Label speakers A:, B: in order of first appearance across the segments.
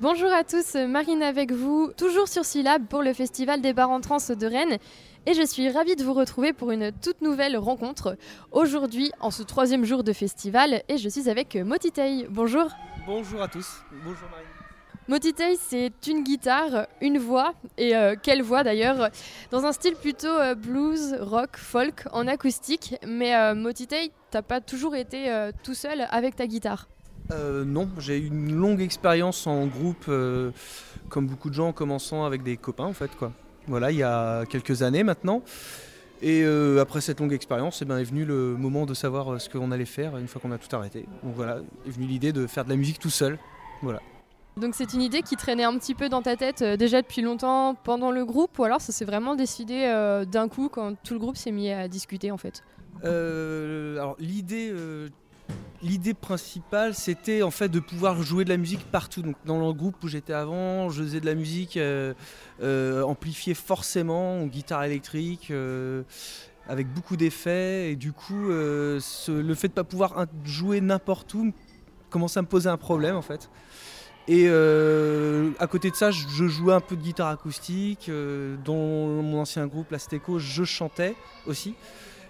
A: Bonjour à tous, Marine avec vous, toujours sur Syllab pour le Festival des Bars en Trans de Rennes. Et je suis ravie de vous retrouver pour une toute nouvelle rencontre. Aujourd'hui, en ce troisième jour de festival, et je suis avec Motitei. Bonjour.
B: Bonjour à tous. Bonjour Marine.
A: Motitei, c'est une guitare, une voix, et euh, quelle voix d'ailleurs, dans un style plutôt euh, blues, rock, folk, en acoustique. Mais euh, Motitei, t'as pas toujours été euh, tout seul avec ta guitare?
B: Euh, non, j'ai eu une longue expérience en groupe, euh, comme beaucoup de gens, en commençant avec des copains en fait. Quoi. Voilà, il y a quelques années maintenant. Et euh, après cette longue expérience, eh ben, est venu le moment de savoir ce qu'on allait faire une fois qu'on a tout arrêté. Donc voilà, est venue l'idée de faire de la musique tout seul. Voilà.
A: Donc c'est une idée qui traînait un petit peu dans ta tête déjà depuis longtemps pendant le groupe, ou alors ça s'est vraiment décidé d'un coup quand tout le groupe s'est mis à discuter en fait?
B: Euh, alors l'idée, euh, l'idée principale, c'était en fait de pouvoir jouer de la musique partout. Donc dans le groupe où j'étais avant, je faisais de la musique euh, euh, amplifiée forcément, en guitare électrique, euh, avec beaucoup d'effets. Et du coup, le fait de pas pouvoir jouer n'importe où commençait à me poser un problème en fait. Et à côté de ça, je jouais un peu de guitare acoustique. dans mon ancien groupe, l'Asteco, je chantais aussi.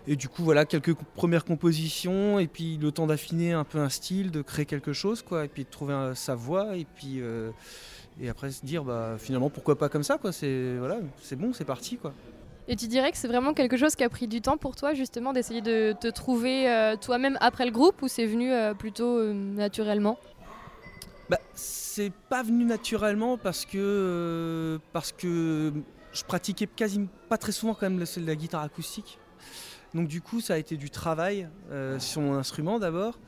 B: Et du coup, voilà, quelques premières compositions, et puis le temps d'affiner un peu un style, de créer quelque chose, quoi, et puis de trouver un- sa voix, et puis euh, et après se dire, bah finalement, pourquoi pas comme ça, quoi. C'est voilà, c'est bon, c'est parti, quoi.
A: Et tu dirais que c'est vraiment quelque chose qui a pris du temps pour toi justement d'essayer de te trouver euh, toi-même après le groupe ou c'est venu euh, plutôt euh, naturellement?
B: Bah, c'est pas venu naturellement parce que euh, parce que je pratiquais quasiment pas très souvent quand même la, la guitare acoustique. Donc du coup, ça a été du travail euh, sur mon instrument d'abord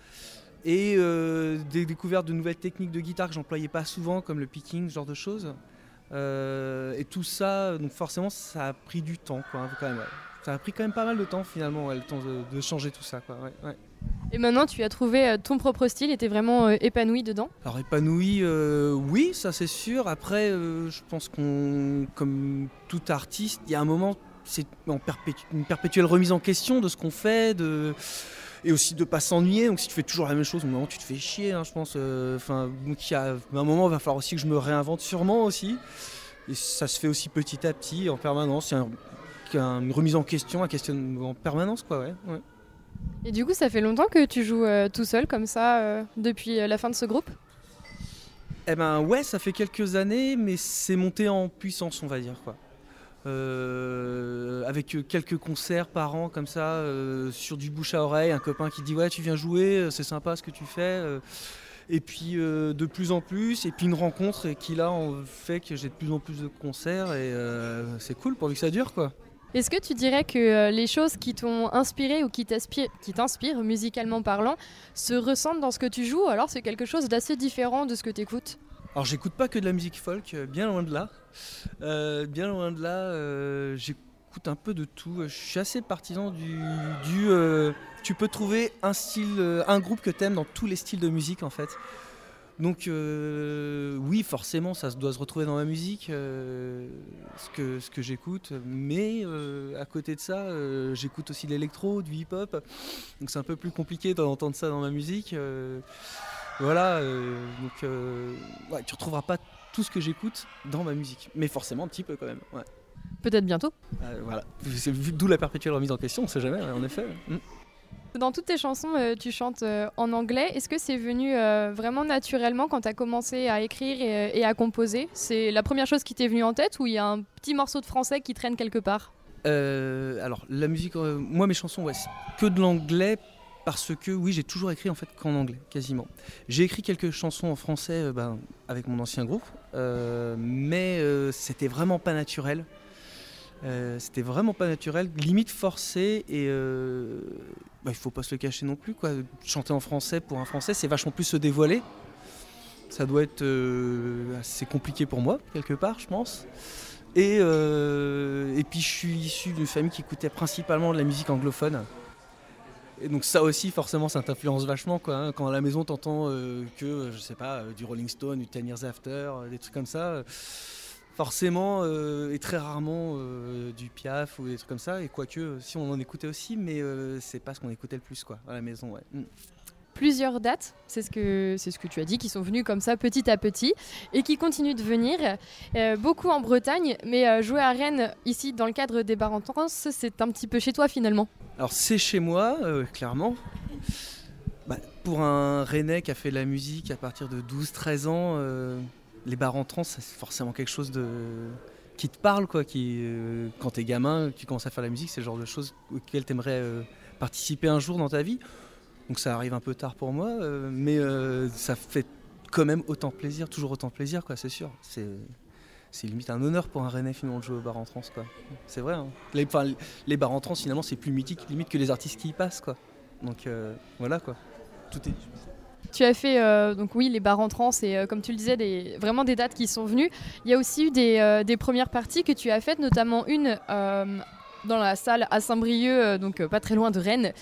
B: et euh, des découvertes de nouvelles techniques de guitare que j'employais pas souvent comme le picking, ce genre de choses. Euh, et tout ça, donc forcément, ça a pris du temps quoi, quand même. ouais. Ça a pris quand même pas mal de temps finalement, ouais, le temps de, de changer tout ça quoi. ouais, ouais.
A: Et maintenant tu as trouvé euh, ton propre style et t'es vraiment euh, épanoui dedans?
B: Alors épanoui, euh, oui, ça c'est sûr. Après, euh, je pense qu'on, comme tout artiste, il y a un moment, c'est en perpétu- une perpétuelle remise en question de ce qu'on fait, de et aussi de pas s'ennuyer. Donc si tu fais toujours la même chose, au moment tu te fais chier, hein, je pense. euh, Enfin, à un moment, il va falloir aussi que je me réinvente sûrement aussi. Et ça se fait aussi petit à petit, en permanence. A un- un- une remise en question, un questionnement en permanence, quoi. Ouais, ouais.
A: Et du coup ça fait longtemps que tu joues euh, tout seul comme ça euh, depuis la fin de ce groupe?
B: Eh ben ouais, ça fait quelques années, mais c'est monté en puissance, on va dire quoi. Euh, avec quelques concerts par an comme ça, euh, sur du bouche à oreille, un copain qui dit ouais tu viens jouer, euh, c'est sympa ce que tu fais. et puis euh, de plus en plus, et puis une rencontre qui là fait que j'ai de plus en plus de concerts et c'est cool pourvu que ça dure quoi.
A: Est-ce que tu dirais que les choses qui t'ont inspiré ou qui t'inspirent musicalement parlant se ressentent dans ce que tu joues ou alors c'est quelque chose d'assez différent de ce que tu écoutes
B: Alors j'écoute pas que de la musique folk, bien loin de là. Euh, bien loin de là, euh, j'écoute un peu de tout. Je suis assez partisan du... euh, tu peux trouver un style, un groupe que t'aimes dans tous les styles de musique en fait. Donc oui, forcément, ça doit se retrouver dans ma musique, ce que, j'écoute. Mais à côté de ça, j'écoute aussi de l'électro, du hip-hop. Donc c'est un peu plus compliqué d'entendre ça dans ma musique. voilà, donc tu retrouveras pas tout ce que j'écoute dans ma musique, mais forcément un petit peu quand même. Ouais.
A: Peut-être bientôt
B: Euh, voilà, d'où la perpétuelle remise en question, on sait jamais, en effet. Mm.
A: Dans toutes tes chansons, euh, tu chantes euh, en anglais. Est-ce que c'est venu euh, vraiment naturellement quand tu as commencé à écrire et, et à composer? C'est la première chose qui t'est venue en tête ou il y a un petit morceau de français qui traîne quelque part?
B: Alors la musique, moi mes chansons, ouais, c'est que de l'anglais parce que oui, j'ai toujours écrit en fait qu'en anglais, quasiment. J'ai écrit quelques chansons en français euh, ben, avec mon ancien groupe, euh, mais euh, c'était vraiment pas naturel. C'était vraiment pas naturel, limite forcé et bah, il faut pas se le cacher non plus quoi. Chanter en français pour un français, c'est vachement plus se dévoiler. Ça doit être assez compliqué pour moi quelque part, je pense. Et, et puis je suis issu d'une famille qui écoutait principalement de la musique anglophone. Et donc ça aussi forcément ça t'influence vachement quoi. hein. Quand à la maison t'entends euh, que euh, je sais pas euh, du Rolling Stone, du Ten Years After, des trucs comme ça, forcément et très rarement du Piaf ou des trucs comme ça. Et quoique si on en écoutait aussi, mais c'est pas ce qu'on écoutait le plus quoi à la maison. Ouais. Mm.
A: Plusieurs dates, c'est ce, que, tu as dit, qui sont venus comme ça petit à petit et qui continuent de venir. Euh, beaucoup en Bretagne, mais euh, jouer à Rennes, ici, dans le cadre des bars en trans, c'est un petit peu chez toi finalement.
B: Alors c'est chez moi, euh, clairement. Bah, pour un Rennais qui a fait de la musique à partir de 12-13 ans, les bars en trans, c'est forcément quelque chose qui te parle, quoi. Qui, quand t'es gamin, tu commences à faire la musique, c'est le genre de choses auxquelles t'aimerais participer un jour dans ta vie. Donc ça arrive un peu tard pour moi, euh, mais ça fait quand même autant plaisir, toujours autant plaisir, quoi. C'est sûr. C'est limite un honneur pour un Rennais finalement de jouer au bar en trans quoi. C'est vrai. Hein. Les, les bars en trans finalement c'est plus mythique limite que les artistes qui y passent quoi. Donc voilà quoi. Tout est
A: tu as fait, euh, donc oui, les bars entrants, c'est euh, comme tu le disais, des, vraiment des dates qui sont venues. Il y a aussi eu des, euh, des premières parties que tu as faites, notamment une dans la salle à Saint-Brieuc, donc pas très loin de Rennes.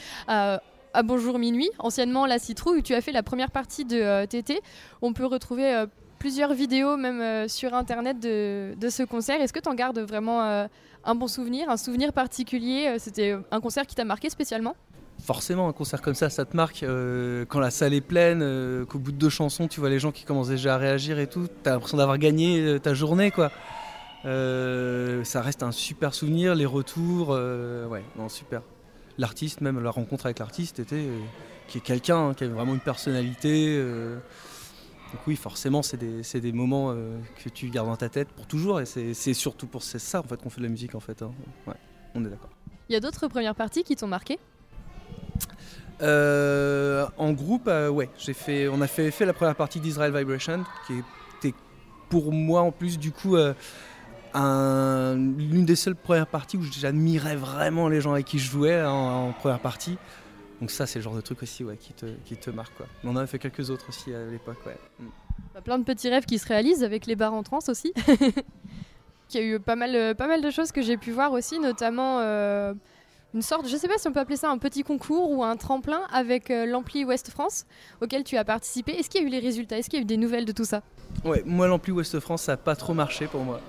A: À Bonjour Minuit, anciennement la Citrouille, où tu as fait la première partie de TT. On peut retrouver plusieurs vidéos, même sur internet, de, ce concert. Est-ce que tu en gardes vraiment un bon souvenir, un souvenir particulier C'était un concert qui t'a marqué spécialement?
B: Forcément, un concert comme ça, ça te marque. Euh, quand la salle est pleine, euh, qu'au bout de deux chansons, tu vois les gens qui commencent déjà à réagir et tout, t'as l'impression d'avoir gagné euh, ta journée, quoi. ça reste un super souvenir, les retours, ouais, non, super. L'artiste, même la rencontre avec l'artiste, était qui est quelqu'un, hein, qui a vraiment une personnalité. donc oui, forcément, c'est des, des, moments que tu gardes dans ta tête pour toujours, et c'est surtout pour ça en fait qu'on fait de la musique en fait. Hein. Ouais, on est d'accord.
A: Il y a d'autres premières parties qui t'ont marqué?
B: Euh, en groupe, euh, ouais, j'ai fait, on a fait, fait la première partie d'Israel Vibration, qui était pour moi en plus du coup euh, l'une des seules premières parties où j'admirais vraiment les gens avec qui je jouais en, première partie. Donc ça, c'est le genre de truc aussi ouais, qui, te, qui te marque. Quoi. On en a fait quelques autres aussi à l'époque. Ouais. Mm.
A: Bah, plein de petits rêves qui se réalisent avec les bars en trans aussi. Il y a eu pas mal, pas mal de choses que j'ai pu voir aussi, notamment une sorte, je ne sais pas si on peut appeler ça un petit concours ou un tremplin avec euh, l'ampli Ouest France auquel tu as participé. Est-ce qu'il y a eu les résultats? Est-ce qu'il y a eu des nouvelles de tout ça?
B: Ouais, moi l'ampli Ouest France ça n'a pas trop marché pour moi.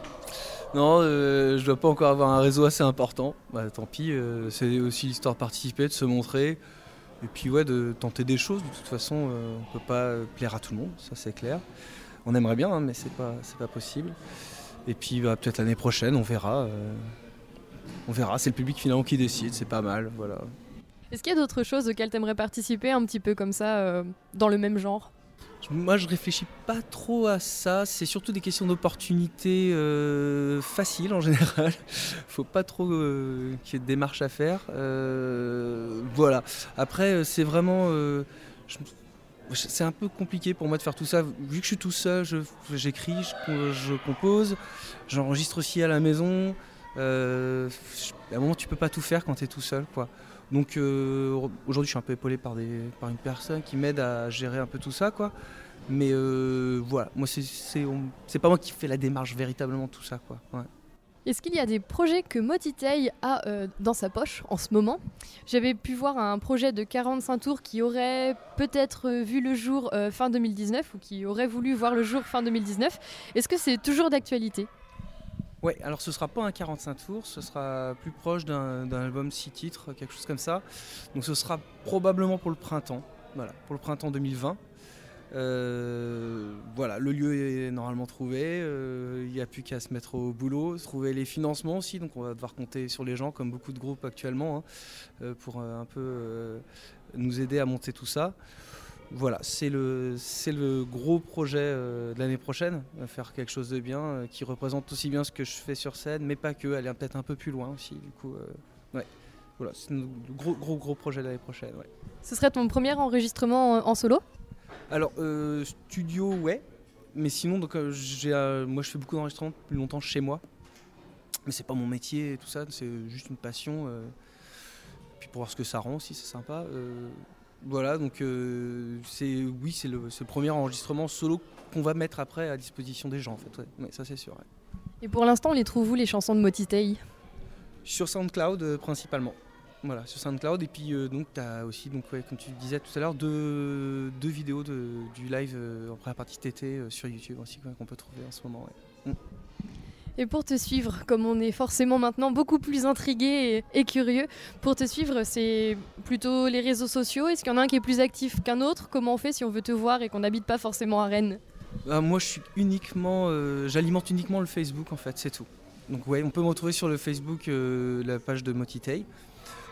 B: Non, euh, je dois pas encore avoir un réseau assez important. Bah, tant pis, euh, c'est aussi l'histoire de participer, de se montrer. Et puis ouais, de tenter des choses. De toute façon, on peut pas plaire à tout le monde, ça c'est clair. On aimerait bien, hein, mais c'est pas, pas possible. Et puis bah, peut-être l'année prochaine, on verra on verra, c'est le public finalement qui décide, c'est pas mal, voilà.
A: Est-ce qu'il y a d'autres choses auxquelles tu aimerais participer un petit peu comme ça, euh, dans le même genre?
B: Moi, je réfléchis pas trop à ça. C'est surtout des questions d'opportunités euh, faciles en général. Faut pas trop euh, qu'il y ait de démarches à faire. voilà. Après, c'est vraiment. c'est un peu compliqué pour moi de faire tout ça. Vu que je suis tout seul, j'écris, je, compose, j'enregistre aussi à la maison. Euh, à un moment, tu peux pas tout faire quand tu es tout seul. Quoi. Donc euh, aujourd'hui, je suis un peu épaulé par, une personne qui m'aide à gérer un peu tout ça. Quoi. Mais euh, voilà, moi, c'est pas moi qui fais la démarche véritablement tout ça. Quoi.
A: Est-ce qu'il y a des projets que Motitei a dans sa poche en ce moment? J'avais pu voir un projet de 45 tours qui aurait peut-être vu le jour fin 2019 ou qui aurait voulu voir le jour fin 2019. Est-ce que c'est toujours d'actualité?
B: Ouais, alors ce sera pas un 45 tours, ce sera plus proche d'un album 6 titres, quelque chose comme ça. Donc ce sera probablement pour le printemps, voilà, pour le printemps 2020. Euh, voilà, le lieu est normalement trouvé, euh, il n'y a plus qu'à se mettre au boulot, trouver les financements aussi, donc on va devoir compter sur les gens, comme beaucoup de groupes actuellement, hein, euh, pour un peu nous aider à monter tout ça voilà, c'est le, c'est le gros projet euh, de l'année prochaine, faire quelque chose de bien, euh, qui représente aussi bien ce que je fais sur scène, mais pas que, aller peut-être un peu plus loin aussi. Du coup, euh, ouais. Voilà, c'est le gros, gros, gros projet de l'année prochaine. Ouais.
A: Ce serait ton premier enregistrement en, solo?
B: Alors, studio, ouais. Mais sinon, donc, j'ai, moi, je fais beaucoup d'enregistrements depuis longtemps chez moi. Mais c'est pas mon métier et tout ça, c'est juste une passion. puis pour voir ce que ça rend aussi, c'est sympa. Voilà, donc euh, c'est oui, c'est le, premier enregistrement solo qu'on va mettre après à disposition des gens, en fait. ça, c'est sûr.
A: Et pour l'instant, on les trouve où les chansons de Motitei
B: Sur SoundCloud euh, principalement. Voilà, sur SoundCloud. Et puis, euh, donc, tu as aussi, donc, comme tu disais tout à l'heure, deux, vidéos du live en première partie TT sur YouTube aussi qu'on peut trouver en ce moment. Mm.
A: Et pour te suivre, comme on est forcément maintenant beaucoup plus intrigué et, curieux, pour te suivre, c'est plutôt les réseaux sociaux Est-ce qu'il y en a un qui est plus actif qu'un autre? Comment on fait si on veut te voir et qu'on n'habite pas forcément à Rennes?
B: Bah, Moi, je suis uniquement, euh, j'alimente uniquement le Facebook en fait, c'est tout. Donc ouais, on peut me retrouver sur le Facebook, euh, la page de Motitei.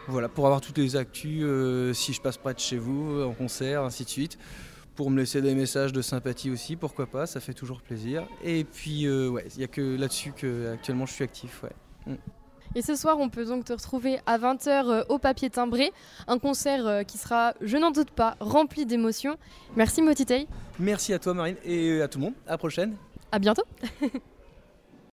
B: Voilà, pour avoir toutes les actus, euh, si je passe près de chez vous, en concert, ainsi de suite pour me laisser des messages de sympathie aussi, pourquoi pas, ça fait toujours plaisir. Et puis, euh, ouais, il n'y a que là-dessus que actuellement je suis actif. Ouais. Mm.
A: Et ce soir, on peut donc te retrouver à 20h euh, au papier timbré, un concert euh, qui sera, je n'en doute pas, rempli d'émotions. Merci Motitei.
B: Merci à toi Marine et à tout le monde. À la prochaine.
A: À bientôt.